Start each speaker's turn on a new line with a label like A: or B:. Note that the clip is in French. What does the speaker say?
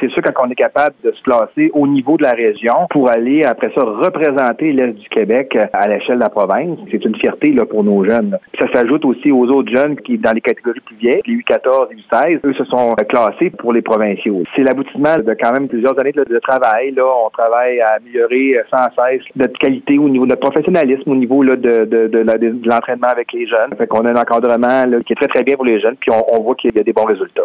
A: C'est sûr quand on est capable de se placer au niveau de la région pour aller après ça représenter l'Est du Québec à l'échelle de la province, c'est une fierté là, pour nos jeunes. ça s'ajoute aussi aux autres jeunes qui, dans les catégories plus vieilles, les 8-14, et U16, eux se sont classés pour les provinciaux. C'est l'aboutissement de quand même plusieurs années de, travail. Là, on travaille à améliorer sans cesse notre qualité au niveau de notre professionnalisme, au niveau là, de, de, de l'entraînement avec les jeunes. Fait qu'on a un encadrement là, qui est très très bien pour les jeunes, puis on voit qu'il y a des bons résultats.